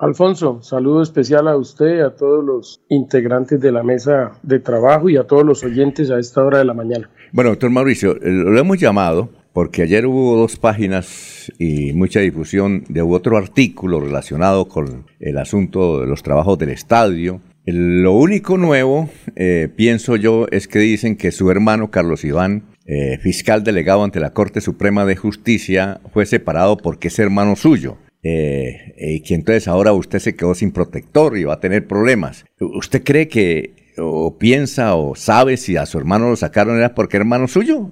Alfonso, saludo especial a usted, a todos los integrantes de la mesa de trabajo y a todos los oyentes a esta hora de la mañana. Bueno, doctor Mauricio, eh, lo hemos llamado porque ayer hubo dos páginas y mucha difusión de otro artículo relacionado con el asunto de los trabajos del estadio. Lo único nuevo, eh, pienso yo, es que dicen que su hermano Carlos Iván, eh, fiscal delegado ante la Corte Suprema de Justicia, fue separado porque es hermano suyo. Eh, y que entonces ahora usted se quedó sin protector y va a tener problemas. ¿Usted cree que o piensa o sabe si a su hermano lo sacaron era porque era hermano suyo?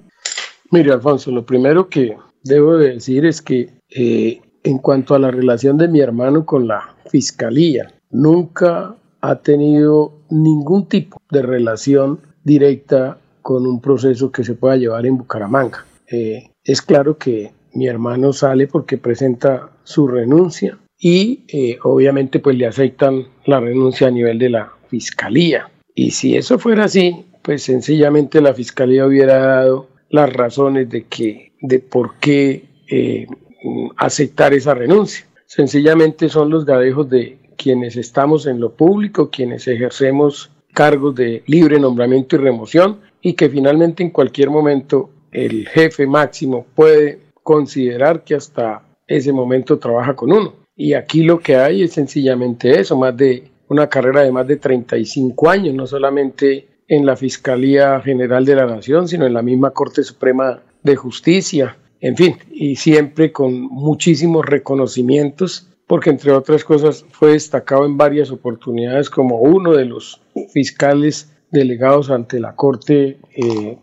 Mire, Alfonso, lo primero que debo decir es que eh, en cuanto a la relación de mi hermano con la fiscalía, nunca ha tenido ningún tipo de relación directa con un proceso que se pueda llevar en Bucaramanga. Eh, es claro que mi hermano sale porque presenta su renuncia y eh, obviamente pues le aceptan la renuncia a nivel de la fiscalía. Y si eso fuera así, pues sencillamente la fiscalía hubiera dado las razones de que de por qué eh, aceptar esa renuncia. Sencillamente son los gadejos de quienes estamos en lo público, quienes ejercemos cargos de libre nombramiento y remoción y que finalmente en cualquier momento el jefe máximo puede considerar que hasta ese momento trabaja con uno. Y aquí lo que hay es sencillamente eso, más de una carrera de más de 35 años, no solamente en la Fiscalía General de la Nación, sino en la misma Corte Suprema de Justicia, en fin, y siempre con muchísimos reconocimientos, porque entre otras cosas fue destacado en varias oportunidades como uno de los fiscales delegados ante la Corte eh,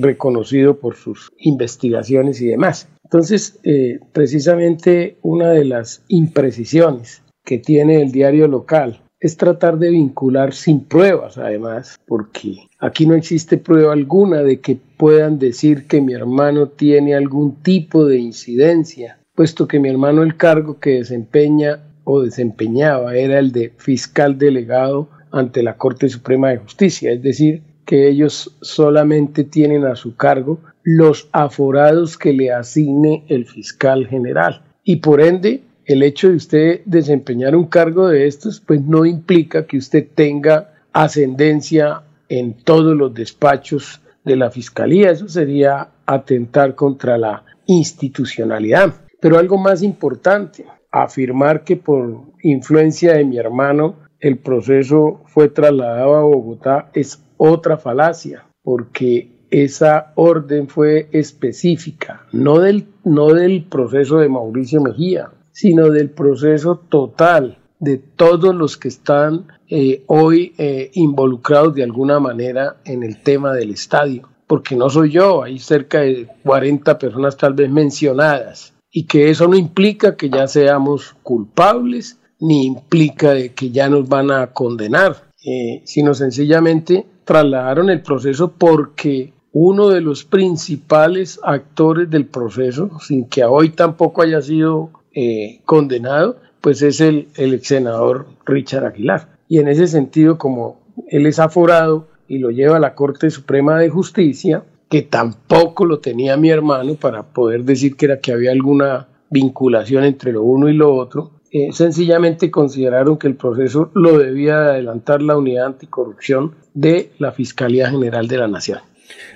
reconocido por sus investigaciones y demás. Entonces, eh, precisamente una de las imprecisiones que tiene el diario local es tratar de vincular sin pruebas, además, porque aquí no existe prueba alguna de que puedan decir que mi hermano tiene algún tipo de incidencia, puesto que mi hermano el cargo que desempeña o desempeñaba era el de fiscal delegado ante la Corte Suprema de Justicia, es decir, que ellos solamente tienen a su cargo los aforados que le asigne el fiscal general y por ende el hecho de usted desempeñar un cargo de estos, pues no implica que usted tenga ascendencia en todos los despachos de la fiscalía. Eso sería atentar contra la institucionalidad. Pero algo más importante, afirmar que por influencia de mi hermano el proceso fue trasladado a Bogotá es otra falacia, porque esa orden fue específica, no del, no del proceso de Mauricio Mejía, sino del proceso total de todos los que están eh, hoy eh, involucrados de alguna manera en el tema del estadio. Porque no soy yo, hay cerca de 40 personas tal vez mencionadas. Y que eso no implica que ya seamos culpables, ni implica que ya nos van a condenar, eh, sino sencillamente trasladaron el proceso porque uno de los principales actores del proceso, sin que hoy tampoco haya sido eh, condenado, pues es el, el ex senador Richard Aguilar. Y en ese sentido, como él es aforado y lo lleva a la Corte Suprema de Justicia, que tampoco lo tenía mi hermano para poder decir que era que había alguna vinculación entre lo uno y lo otro, eh, sencillamente consideraron que el proceso lo debía adelantar la unidad anticorrupción de la Fiscalía General de la Nación.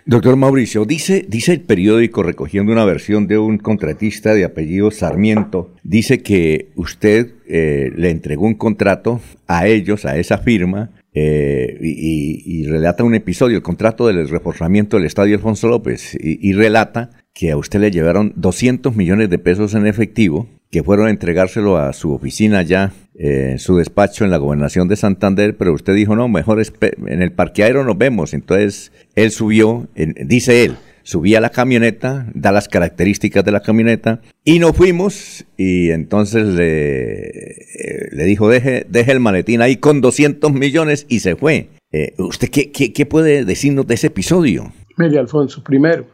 Doctor Mauricio, dice, dice el periódico, recogiendo una versión de un contratista de apellido Sarmiento, dice que usted eh, le entregó un contrato a ellos, a esa firma, eh, y, relata un episodio, el contrato del reforzamiento del Estadio Alfonso López, y, relata que a usted le llevaron 200 millones de pesos en efectivo, que fueron a entregárselo a su oficina ya, eh, su despacho en la gobernación de Santander, pero usted dijo, no, mejor en el parqueadero nos vemos. Entonces él subió, dice él, subí a la camioneta, da las características de la camioneta y nos fuimos y entonces le, eh, le dijo, deje, deje el maletín ahí con 200 millones y se fue. Eh, ¿Usted qué, qué, qué, puede decirnos de ese episodio? Mire, Alfonso, primero,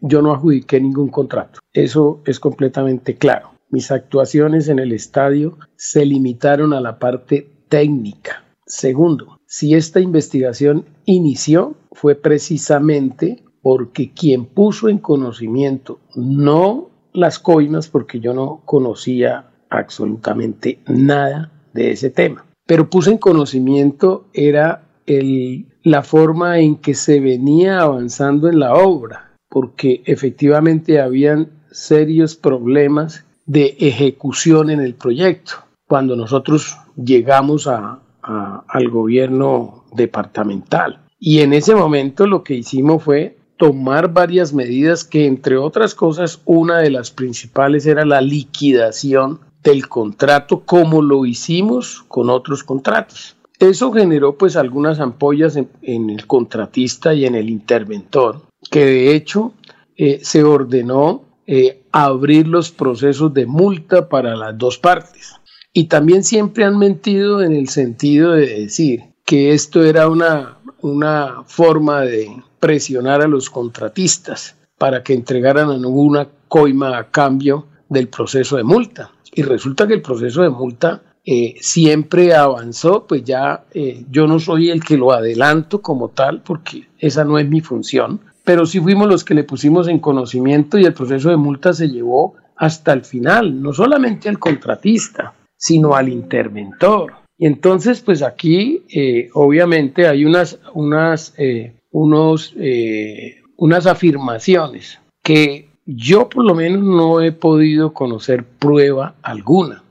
yo no adjudiqué ningún contrato. Eso es completamente claro. Mis actuaciones en el estadio se limitaron a la parte técnica. Segundo, si esta investigación inició fue precisamente porque quien puso en conocimiento no las coimas, porque yo no conocía absolutamente nada de ese tema. Pero puse en conocimiento era la forma en que se venía avanzando en la obra, porque efectivamente habían serios problemas de ejecución en el proyecto. Cuando nosotros llegamos a, al gobierno departamental. Y en ese momento lo que hicimos fue tomar varias medidas que entre otras cosas una de las principales era la liquidación del contrato como lo hicimos con otros contratos. Eso generó pues algunas ampollas en, el contratista y en el interventor, que de hecho eh, se ordenó eh, abrir los procesos de multa para las dos partes. Y también siempre han mentido en el sentido de decir que esto era una, una forma de presionar a los contratistas para que entregaran alguna coima a cambio del proceso de multa. Y resulta que el proceso de multa eh, siempre avanzó, pues ya eh, yo no soy el que lo adelanto como tal, porque esa no es mi función, pero sí fuimos los que le pusimos en conocimiento y el proceso de multa se llevó hasta el final, no solamente al contratista, sino al interventor. Y entonces, pues aquí eh, obviamente hay unas, unas, unos, unas afirmaciones que yo por lo menos no he podido conocer prueba alguna.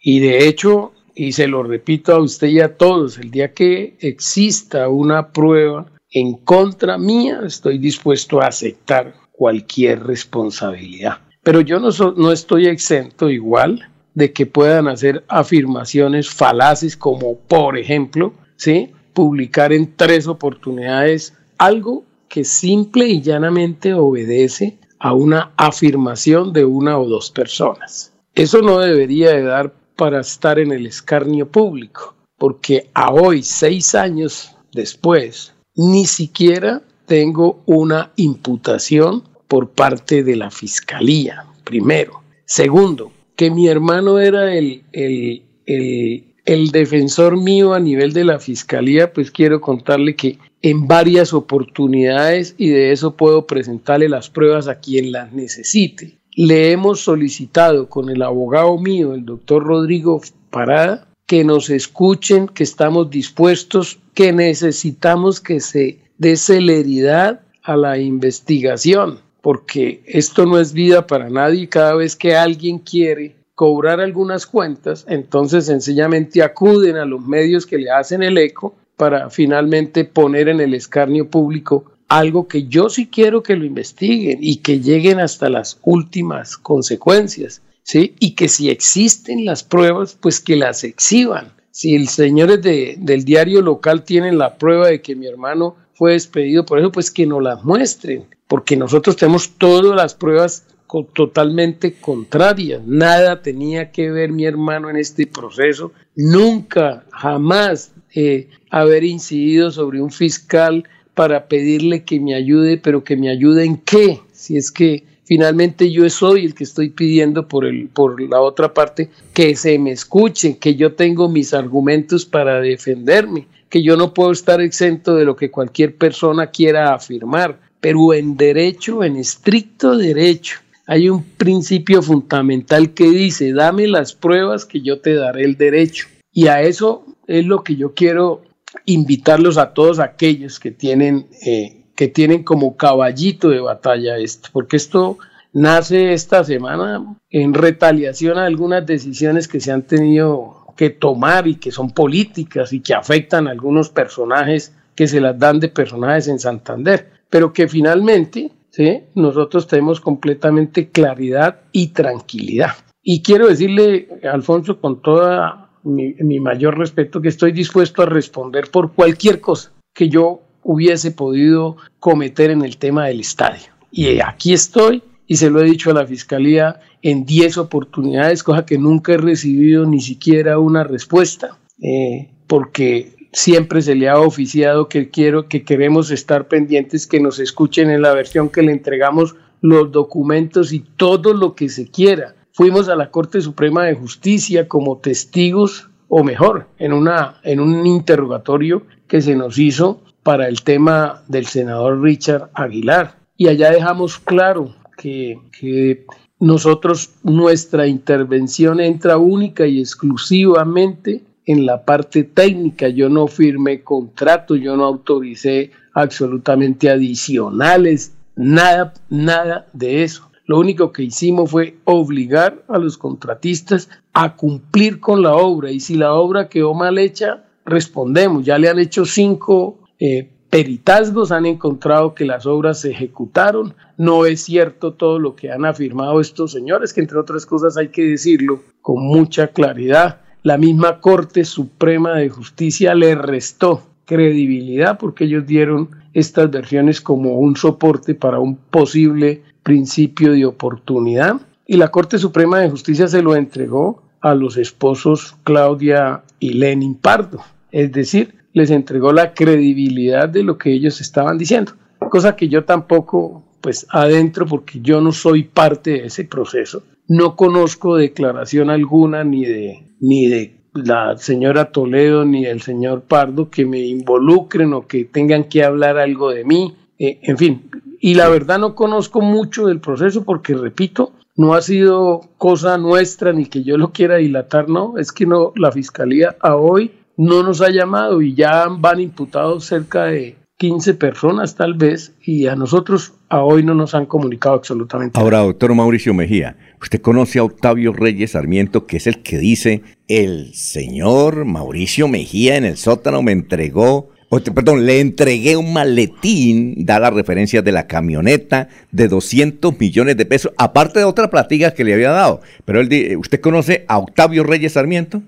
Y de hecho, y se lo repito a usted y a todos, el día que exista una prueba en contra mía, estoy dispuesto a aceptar cualquier responsabilidad. Pero yo no, no estoy exento igual de que puedan hacer afirmaciones falaces como, por ejemplo, ¿sí? publicar en tres oportunidades algo que simple y llanamente obedece a una afirmación de una o dos personas. Eso no debería de dar para estar en el escarnio público, porque a hoy, seis años después, ni siquiera tengo una imputación por parte de la fiscalía, primero. Segundo, que mi hermano era el, el, el, defensor mío a nivel de la fiscalía, pues quiero contarle que en varias oportunidades y de eso puedo presentarle las pruebas a quien las necesite. Le hemos solicitado con el abogado mío, el doctor Rodrigo Parada, que nos escuchen, que estamos dispuestos, que necesitamos que se dé celeridad a la investigación, porque esto no es vida para nadie. Cada vez que alguien quiere cobrar algunas cuentas, entonces sencillamente acuden a los medios que le hacen el eco para finalmente poner en el escarnio público algo que yo sí quiero que lo investiguen y que lleguen hasta las últimas consecuencias, ¿sí? Y que si existen las pruebas, pues que las exhiban. Si el señores de, del diario local tienen la prueba de que mi hermano fue despedido por eso, pues que nos las muestren, porque nosotros tenemos todas las pruebas totalmente contrarias. Nada tenía que ver mi hermano en este proceso. Nunca, jamás eh, haber incidido sobre un fiscal para pedirle que me ayude, pero que me ayude en qué, si es que finalmente yo soy el que estoy pidiendo por, el, por la otra parte que se me escuche, que yo tengo mis argumentos para defenderme, que yo no puedo estar exento de lo que cualquier persona quiera afirmar, pero en derecho, en estricto derecho, hay un principio fundamental que dice, dame las pruebas que yo te daré el derecho. Y a eso es lo que yo quiero invitarlos a todos aquellos que tienen, eh, tienen como caballito de batalla esto, porque esto nace esta semana en retaliación a algunas decisiones que se han tenido que tomar y que son políticas y que afectan a algunos personajes que se las dan de personajes en Santander, pero que finalmente ¿sí? nosotros tenemos completamente claridad y tranquilidad. Y quiero decirle, Alfonso, con toda mi, mayor respeto, que estoy dispuesto a responder por cualquier cosa que yo hubiese podido cometer en el tema del estadio. Y aquí estoy y se lo he dicho a la fiscalía en 10 oportunidades, cosa que nunca he recibido ni siquiera una respuesta, eh, porque siempre se le ha oficiado que quiero, que queremos estar pendientes, que nos escuchen en la versión que le entregamos los documentos y todo lo que se quiera fuimos a la Corte Suprema de Justicia como testigos, o mejor, en, una, en un interrogatorio que se nos hizo para el tema del senador Richard Aguilar. Y allá dejamos claro que, nosotros, nuestra intervención entra única y exclusivamente en la parte técnica. Yo no firmé contrato, yo no autoricé absolutamente adicionales, nada, nada de eso. Lo único que hicimos fue obligar a los contratistas a cumplir con la obra y si la obra quedó mal hecha, respondemos. Ya le han hecho cinco eh, peritazgos, han encontrado que las obras se ejecutaron. No es cierto todo lo que han afirmado estos señores, que entre otras cosas hay que decirlo con mucha claridad. La misma Corte Suprema de Justicia le restó credibilidad porque ellos dieron estas versiones como un soporte para un posible principio de oportunidad y la Corte Suprema de Justicia se lo entregó a los esposos Claudia y Lenin Pardo, es decir, les entregó la credibilidad de lo que ellos estaban diciendo, cosa que yo tampoco pues adentro porque yo no soy parte de ese proceso, no conozco declaración alguna ni de ni de la señora Toledo ni del señor Pardo que me involucren o que tengan que hablar algo de mí, eh, en fin, y la verdad no conozco mucho del proceso porque, repito, no ha sido cosa nuestra ni que yo lo quiera dilatar, no, es que no, la fiscalía a hoy no nos ha llamado y ya van imputados cerca de 15 personas tal vez y a nosotros a hoy no nos han comunicado absolutamente Ahora, doctor Mauricio Mejía, usted conoce a Octavio Reyes Sarmiento, que es el que dice, el señor Mauricio Mejía en el sótano me entregó perdón, le entregué un maletín, da las referencias de la camioneta, de 200 millones de pesos, aparte de otras platigas que le había dado. Pero él, ¿usted conoce a Octavio Reyes Sarmiento?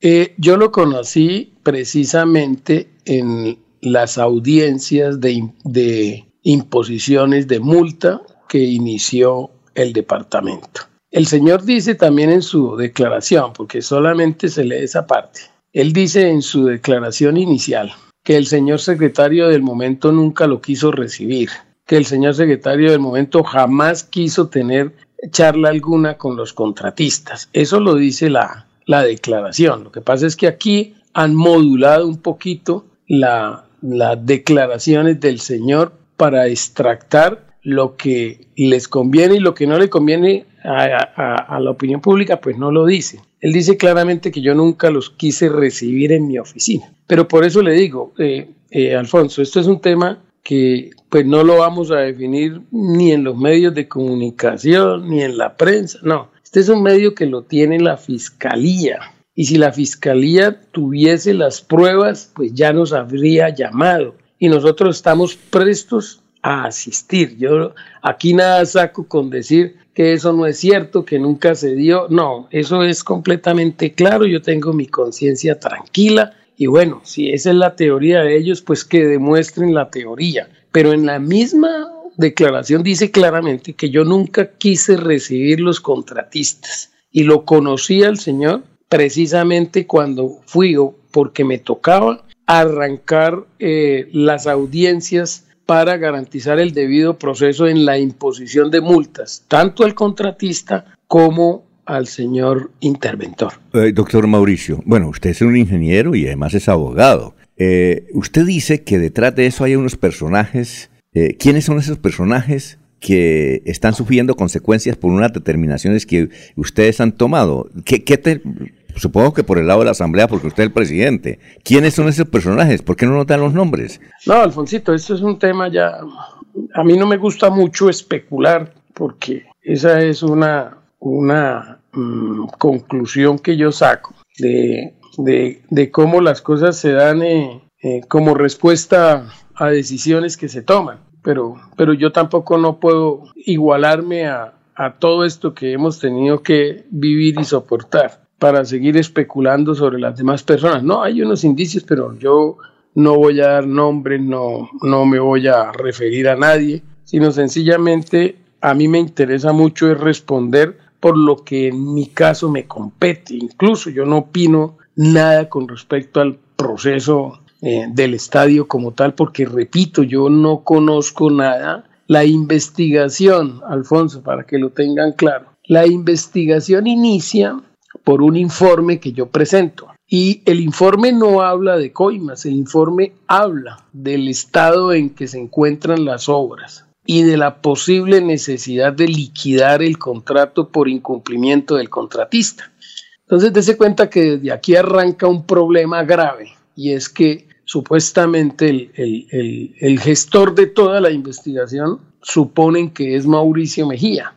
Eh, yo lo conocí precisamente en las audiencias de, de imposiciones de multa que inició el departamento. El señor dice también en su declaración, porque solamente se lee esa parte, él dice en su declaración inicial, que el señor secretario del momento nunca lo quiso recibir, que el señor secretario del momento jamás quiso tener charla alguna con los contratistas. Eso lo dice la, la declaración. Lo que pasa es que aquí han modulado un poquito las declaraciones del señor para extractar lo que les conviene y lo que no le conviene a, la opinión pública, pues no lo dice. Él dice claramente que yo nunca los quise recibir en mi oficina. Pero por eso le digo, eh, eh, Alfonso, esto es un tema que pues no lo vamos a definir ni en los medios de comunicación, ni en la prensa, no. Este es un medio que lo tiene la fiscalía. Y si la fiscalía tuviese las pruebas, pues ya nos habría llamado. Y nosotros estamos prestos a asistir. Yo aquí nada saco con decir que eso no es cierto, que nunca se dio. No, eso es completamente claro. Yo tengo mi conciencia tranquila y bueno, si esa es la teoría de ellos, pues que demuestren la teoría. Pero en la misma declaración dice claramente que yo nunca quise recibir los contratistas y lo conocí al señor precisamente cuando fui porque me tocaba arrancar eh, las audiencias para garantizar el debido proceso en la imposición de multas, tanto al contratista como al señor interventor. Eh, doctor Mauricio, bueno, usted es un ingeniero y además es abogado. Eh, usted dice que detrás de eso hay unos personajes. Eh, ¿Quiénes son esos personajes que están sufriendo consecuencias por unas determinaciones que ustedes han tomado? ¿Qué, qué te, Supongo que por el lado de la Asamblea, porque usted es el presidente. ¿Quiénes son esos personajes? ¿Por qué no nos dan los nombres? No, Alfonsito, esto es un tema ya... A mí no me gusta mucho especular, porque esa es una, una mm, conclusión que yo saco de, de, cómo las cosas se dan eh, eh, como respuesta a decisiones que se toman. Pero, pero yo tampoco no puedo igualarme a, a todo esto que hemos tenido que vivir y soportar para seguir especulando sobre las demás personas. No, hay unos indicios, pero yo no voy a dar nombres, no, no me voy a referir a nadie, sino sencillamente a mí me interesa mucho es responder por lo que en mi caso me compete. Incluso yo no opino nada con respecto al proceso eh, del estadio como tal, porque repito, yo no conozco nada. La investigación, Alfonso, para que lo tengan claro, la investigación inicia por un informe que yo presento. Y el informe no habla de coimas, el informe habla del estado en que se encuentran las obras. y de la posible necesidad de liquidar el contrato por incumplimiento del contratista. Entonces, dése cuenta que desde aquí arranca un problema grave y es que supuestamente el, gestor de toda la investigación suponen que es Mauricio Mejía.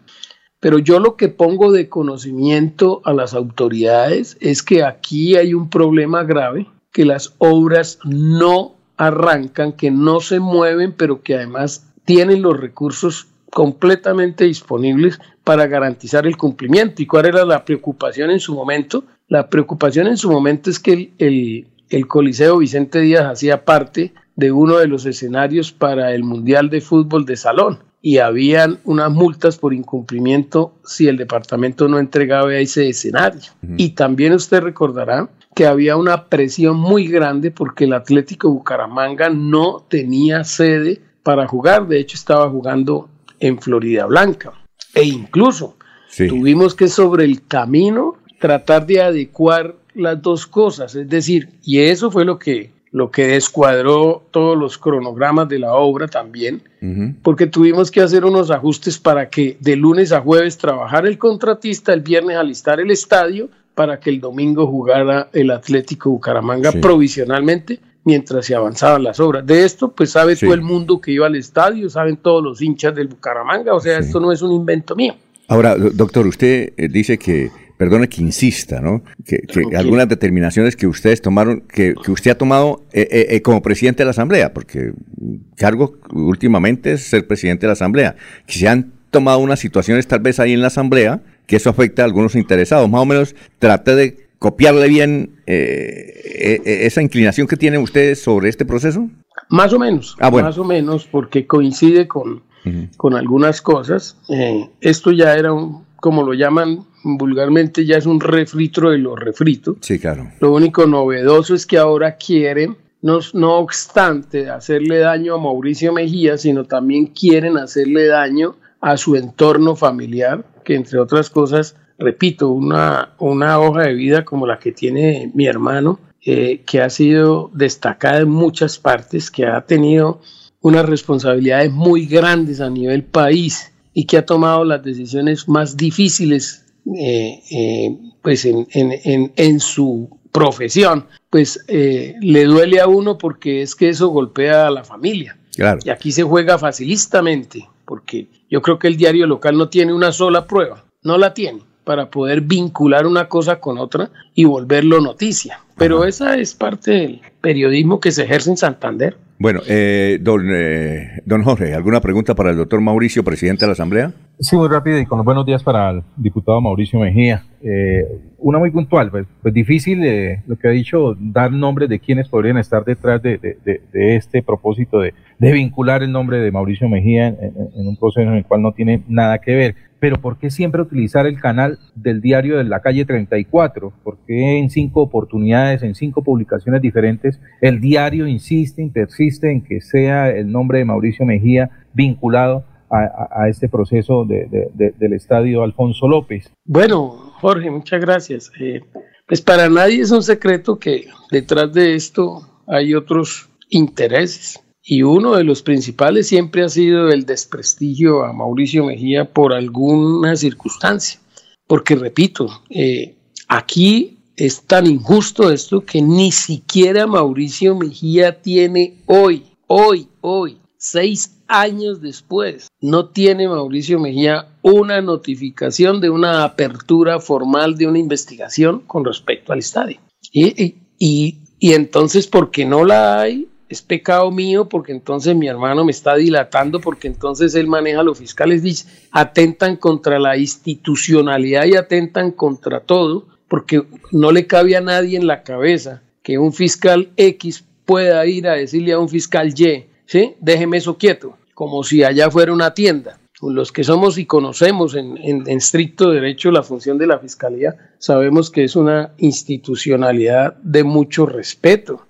Pero yo lo que pongo de conocimiento a las autoridades es que aquí hay un problema grave, que las obras no arrancan, que no se mueven, pero que además tienen los recursos completamente disponibles para garantizar el cumplimiento. ¿Y cuál era la preocupación en su momento? La preocupación en su momento es que el, el Coliseo Vicente Díaz hacía parte de uno de los escenarios para el Mundial de Fútbol de Salón y habían unas multas por incumplimiento si el departamento no entregaba ese escenario. Y también usted recordará que había una presión muy grande porque el Atlético Bucaramanga no tenía sede para jugar, de hecho estaba jugando en Florida Blanca. E incluso tuvimos que sobre el camino tratar de adecuar las dos cosas, es decir, y eso fue lo que lo que descuadró todos los cronogramas de la obra también, porque tuvimos que hacer unos ajustes para que de lunes a jueves trabajara el contratista, el viernes alistar el estadio, para que el domingo jugara el Atlético Bucaramanga provisionalmente mientras se avanzaban las obras. De esto, pues sabe todo el mundo que iba al estadio, saben todos los hinchas del Bucaramanga, o sea, esto no es un invento mío. Ahora, doctor, usted eh, dice que perdone que insista, ¿no? Que, algunas determinaciones que ustedes tomaron, que, usted ha tomado eh, eh, como presidente de la Asamblea, porque cargo últimamente es ser presidente de la Asamblea, que se han tomado unas situaciones tal vez ahí en la Asamblea, que eso afecta a algunos interesados. Más o menos trate de copiarle bien esa inclinación que tienen ustedes sobre este proceso. Más o menos, ah, más o menos, porque coincide con, con algunas cosas. esto ya era un, como lo llaman vulgarmente ya es un refrito de lo refrito. Sí, claro. Lo único novedoso es que ahora quieren, no, no obstante hacerle daño a Mauricio Mejía, sino también quieren hacerle daño a su entorno familiar, que entre otras cosas, repito, una, una hoja de vida como la que tiene mi hermano, eh, que ha sido destacada en muchas partes, que ha tenido unas responsabilidades muy grandes a nivel país y que ha tomado las decisiones más difíciles eh, eh, pues en, en, en, su profesión, pues eh, le duele a uno porque es que eso golpea a la familia. Y aquí se juega facilistamente, porque yo creo que el diario local no tiene una sola prueba, no la tiene para poder vincular una cosa con otra y volverlo noticia. Pero esa es parte del periodismo que se ejerce en Santander. Bueno, eh, don, eh, don Jorge, ¿alguna pregunta para el doctor Mauricio, presidente de la Asamblea? Sí, muy rápido y con los buenos días para el diputado Mauricio Mejía. Eh, una muy puntual, pues, pues difícil eh, lo que ha dicho, dar nombres de quienes podrían estar detrás de, de, este propósito de, vincular el nombre de Mauricio Mejía en, un proceso en el cual no tiene nada que ver. Pero ¿por qué siempre utilizar el canal del diario de la calle 34? ¿Por qué en cinco oportunidades, en cinco publicaciones diferentes, el diario insiste, persiste en que sea el nombre de Mauricio Mejía vinculado a, este proceso del estadio Alfonso López? Bueno, Jorge, muchas gracias. Eh, pues para nadie es un secreto que detrás de esto hay otros intereses y uno de los principales siempre ha sido el desprestigio a Mauricio Mejía por alguna circunstancia. Porque, repito, eh, aquí es tan injusto esto que ni siquiera Mauricio Mejía tiene hoy, hoy, hoy, seis años después, no tiene Mauricio Mejía una notificación de una apertura formal de una investigación con respecto al estadio. Y, y, y entonces, ¿por qué no la hay? Es pecado mío porque entonces mi hermano me está dilatando, porque entonces él maneja los fiscales, dice, atentan contra la institucionalidad y atentan contra todo, porque no le cabe a nadie en la cabeza que un fiscal X pueda ir a decirle a un fiscal Y, ¿sí? Déjeme eso quieto, como si allá fuera una tienda. Los que somos y conocemos en, en estricto derecho la función de la fiscalía, sabemos que es una institucionalidad de mucho respeto.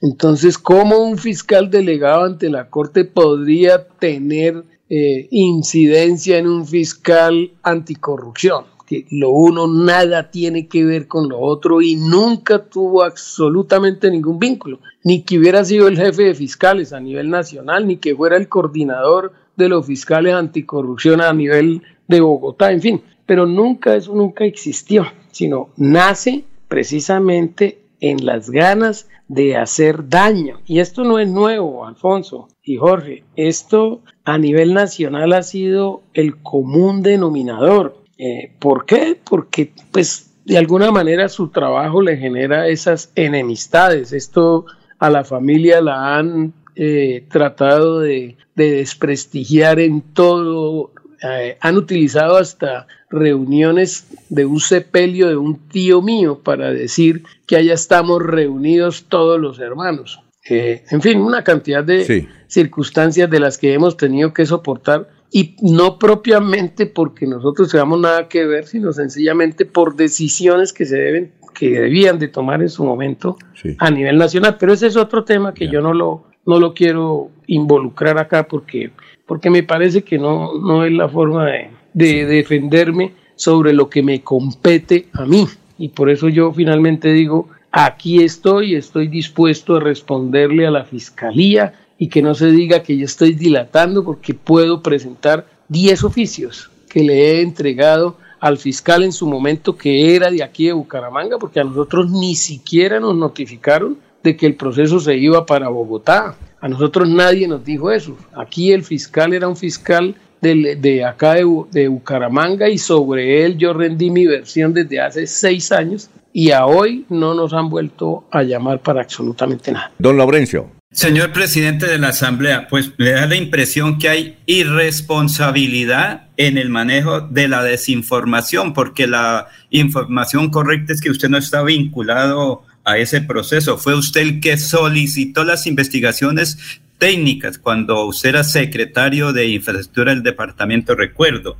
Entonces, ¿cómo un fiscal delegado ante la Corte podría tener eh, incidencia en un fiscal anticorrupción? Que lo uno nada tiene que ver con lo otro y nunca tuvo absolutamente ningún vínculo, ni que hubiera sido el jefe de fiscales a nivel nacional, ni que fuera el coordinador de los fiscales anticorrupción a nivel de Bogotá, en fin, pero nunca eso nunca existió, sino nace precisamente en las ganas de hacer daño. Y esto no es nuevo, Alfonso y Jorge. Esto a nivel nacional ha sido el común denominador. Eh, ¿Por qué? Porque pues de alguna manera su trabajo le genera esas enemistades. Esto a la familia la han eh, tratado de, desprestigiar en todo. Eh, han utilizado hasta reuniones de un sepelio de un tío mío para decir que allá estamos reunidos todos los hermanos. Eh, en fin, una cantidad de circunstancias de las que hemos tenido que soportar y no propiamente porque nosotros tengamos nada que ver, sino sencillamente por decisiones que se deben que debían de tomar en su momento a nivel nacional. Pero ese es otro tema que yo no lo, no lo quiero involucrar acá porque, porque me parece que no, no es la forma de, de defenderme sobre lo que me compete a mí. Y por eso yo finalmente digo, aquí estoy, estoy dispuesto a responderle a la fiscalía y que no se diga que yo estoy dilatando porque puedo presentar 10 oficios que le he entregado al fiscal en su momento que era de aquí de Bucaramanga, porque a nosotros ni siquiera nos notificaron de que el proceso se iba para Bogotá. A nosotros nadie nos dijo eso. Aquí el fiscal era un fiscal de, acá de, Bucaramanga y sobre él yo rendí mi versión desde hace seis años y a hoy no nos han vuelto a llamar para absolutamente nada. Don Laurencio. Señor presidente de la Asamblea, pues le da la impresión que hay irresponsabilidad en el manejo de la desinformación, porque la información correcta es que usted no está vinculado a ese proceso. Fue usted el que solicitó las investigaciones técnicas cuando usted era secretario de infraestructura del departamento, recuerdo.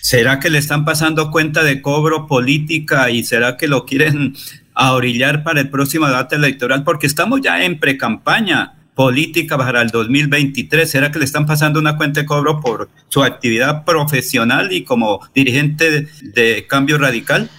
¿Será que le están pasando cuenta de cobro política y será que lo quieren a orillar para el próximo debate electoral? Porque estamos ya en precampaña política para el 2023. ¿Será que le están pasando una cuenta de cobro por su actividad profesional y como dirigente de, de Cambio Radical?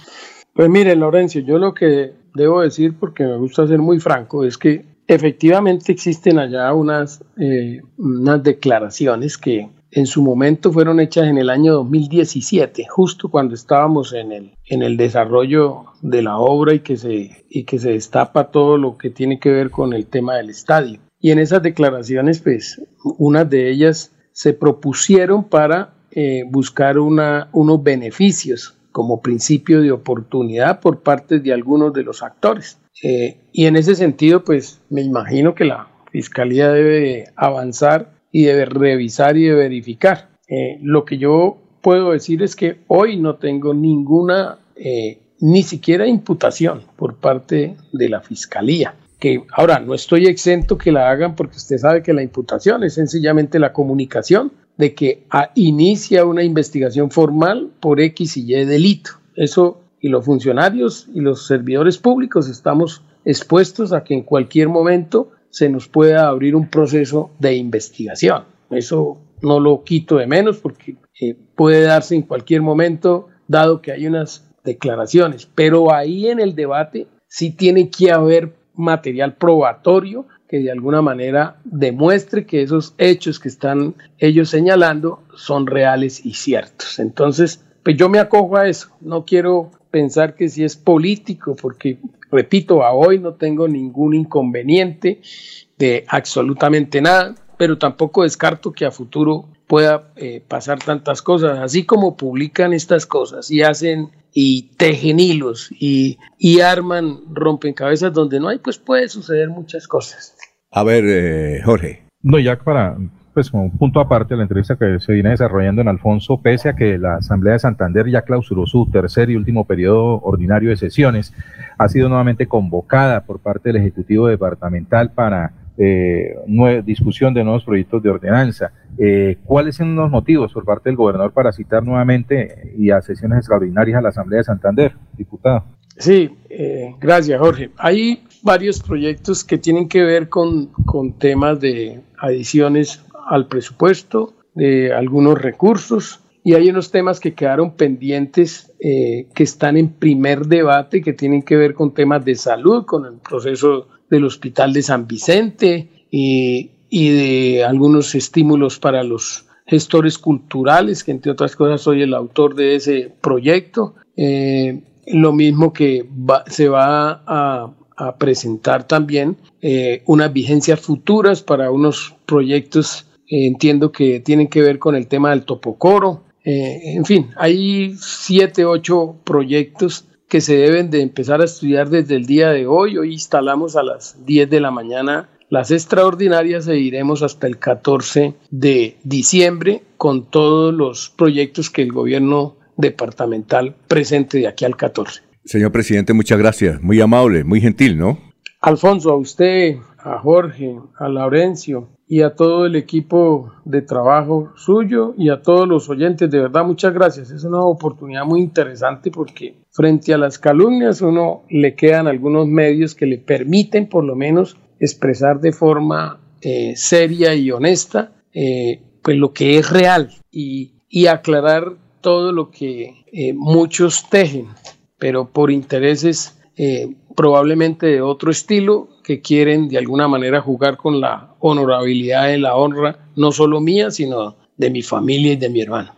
Pues mire, Lorenzo, yo lo que debo decir, porque me gusta ser muy franco, es que Efectivamente existen allá unas, eh, unas declaraciones que en su momento fueron hechas en el año 2017, justo cuando estábamos en el, en el desarrollo de la obra y que, se, y que se destapa todo lo que tiene que ver con el tema del estadio. Y en esas declaraciones, pues, unas de ellas se propusieron para eh, buscar una, unos beneficios como principio de oportunidad por parte de algunos de los actores. Eh, y en ese sentido, pues me imagino que la Fiscalía debe avanzar y debe revisar y de verificar. Eh, lo que yo puedo decir es que hoy no tengo ninguna, eh, ni siquiera imputación por parte de la Fiscalía. Que ahora no estoy exento que la hagan porque usted sabe que la imputación es sencillamente la comunicación de que inicia una investigación formal por X y Y delito. Eso y los funcionarios y los servidores públicos estamos expuestos a que en cualquier momento se nos pueda abrir un proceso de investigación. Eso no lo quito de menos porque eh, puede darse en cualquier momento, dado que hay unas declaraciones, pero ahí en el debate sí tiene que haber material probatorio que de alguna manera demuestre que esos hechos que están ellos señalando son reales y ciertos. Entonces, pues yo me acojo a eso, no quiero pensar que si es político, porque, repito, a hoy no tengo ningún inconveniente de absolutamente nada, pero tampoco descarto que a futuro pueda eh, pasar tantas cosas, así como publican estas cosas y hacen y tejen hilos y, y arman cabezas donde no hay, pues puede suceder muchas cosas. A ver, eh, Jorge. No, ya para, pues como un punto aparte de la entrevista que se viene desarrollando en Alfonso, pese a que la Asamblea de Santander ya clausuró su tercer y último periodo ordinario de sesiones, ha sido nuevamente convocada por parte del Ejecutivo Departamental para eh, discusión de nuevos proyectos de ordenanza. Eh, ¿Cuáles son los motivos por parte del gobernador para citar nuevamente y a sesiones extraordinarias a la Asamblea de Santander, diputado? Sí, eh, gracias Jorge. Hay varios proyectos que tienen que ver con, con temas de adiciones al presupuesto, de algunos recursos y hay unos temas que quedaron pendientes eh, que están en primer debate que tienen que ver con temas de salud, con el proceso del Hospital de San Vicente y, y de algunos estímulos para los gestores culturales, que entre otras cosas soy el autor de ese proyecto. Eh, lo mismo que se va a, presentar también eh, unas vigencias futuras para unos proyectos, eh, entiendo que tienen que ver con el tema del topocoro. en fin, hay siete, ocho proyectos que se deben de empezar a estudiar desde el día de hoy. Hoy instalamos a las 10 de la mañana las extraordinarias e iremos hasta el 14 de diciembre con todos los proyectos que el gobierno departamental presente de aquí al 14. Señor presidente, muchas gracias. Muy amable, muy gentil, ¿no? Alfonso, a usted, a Jorge, a Laurencio y a todo el equipo de trabajo suyo y a todos los oyentes, de verdad muchas gracias. Es una oportunidad muy interesante porque frente a las calumnias uno le quedan algunos medios que le permiten por lo menos expresar de forma eh, seria y honesta eh, pues lo que es real y, aclarar todo lo que eh, muchos tejen, pero por intereses probablemente de otro estilo que quieren de alguna manera jugar con la honorabilidad y la honra, no solo mía, sino de mi familia y de mi hermano.